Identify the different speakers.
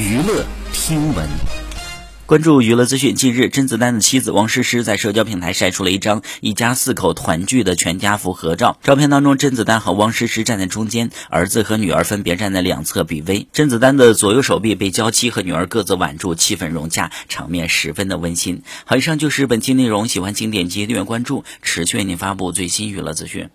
Speaker 1: 娱乐听闻。
Speaker 2: 关注娱乐资讯，近日甄子丹的妻子王诗诗在社交平台晒出了一张一家四口团聚的全家福合照。照片当中，甄子丹和王诗诗站在中间，儿子和女儿分别站在两侧比微。甄子丹的左右手臂被娇妻和女儿各自挽住，气氛融洽，场面十分的温馨。好，以上就是本期内容，喜欢请点击订阅关注，持续为您发布最新娱乐资讯。